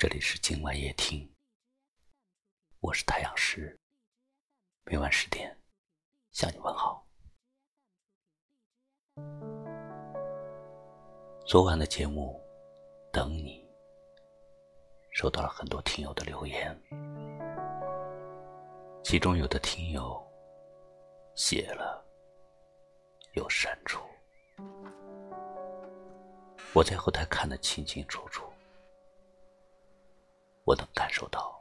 这里是今晚夜听，我是太阳石，每晚十点向你问好。昨晚的节目《等你》收到了很多听友的留言，其中有的听友写了又删除，我在后台看得清清楚楚。我能感受到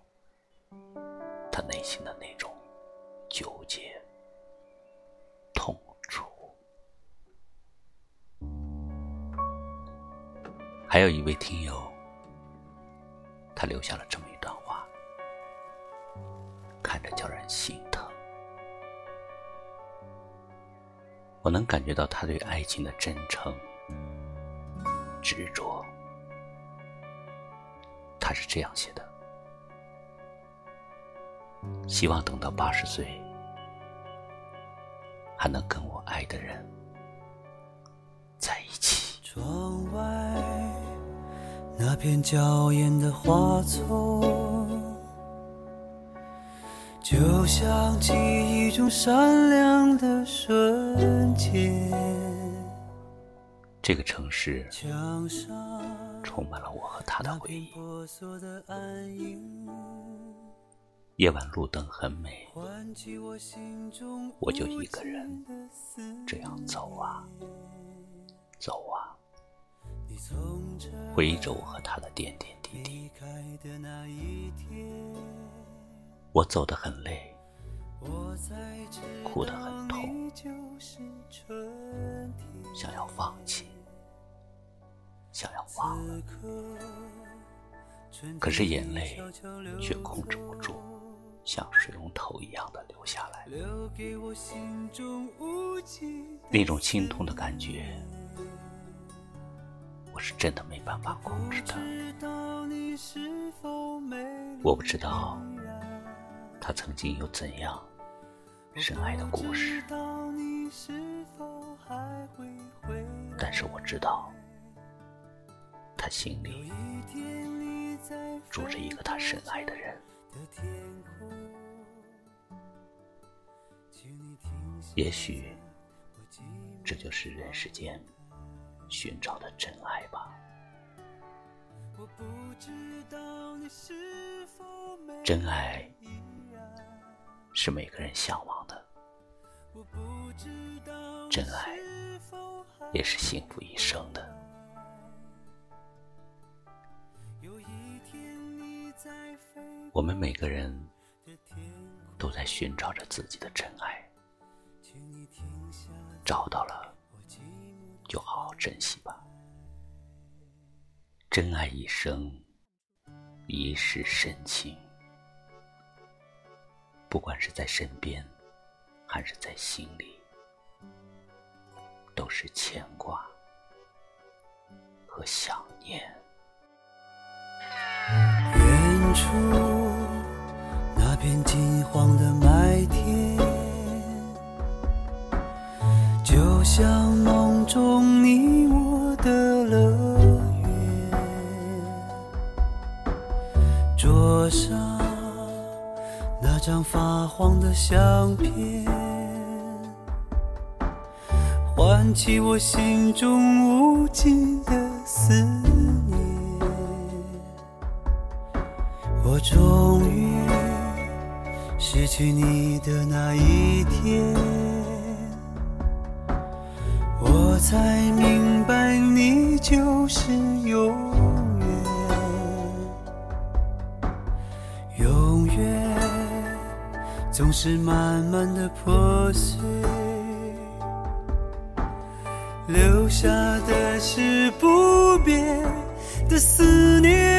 他内心的那种纠结、痛楚。还有一位听友，他留下了这么一段话，看着叫人心疼。我能感觉到他对爱情的真诚、执着。他是这样写的：希望等到八十岁，还能跟我爱的人在一起。窗外那片娇艳的花丛，就像记忆中闪亮的瞬间。这个城市。充满了我和他的回忆。夜晚路灯很美，我就一个人这样走啊走啊，回忆着我和他的点点滴滴。我走得很累，哭得很痛，想要放弃。想要忘了，可是眼泪却控制不住，像水龙头一样的流下来。那种心痛的感觉，我是真的没办法控制的。我不知道他曾经有怎样深爱的故事，但是我知道。他心里住着一个他深爱的人，也许这就是人世间寻找的真爱吧。真爱是每个人向往的，真爱也是幸福一生的。我们每个人都在寻找着自己的真爱，找到了就好好珍惜吧。真爱一生，一世深情，不管是在身边，还是在心里，都是牵挂和想念。远处黄的麦田，就像梦中你我的乐园。桌上那张发黄的相片，唤起我心中无尽的思念。我终于失去你的那一天，我才明白你就是永远，永远总是慢慢的破碎，留下的是不变的思念。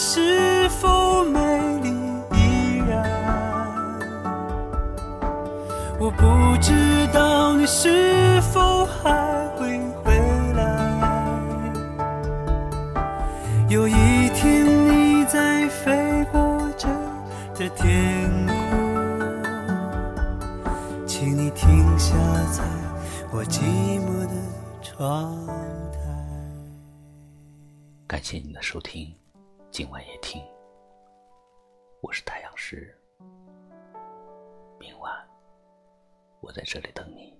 是否美丽依然？我不知道你是否还会回来。有一天，你在飞过这的天空，请你停下，在我寂寞的窗台。感谢你的收听。今晚夜听，我是太阳石，明晚我在这里等你。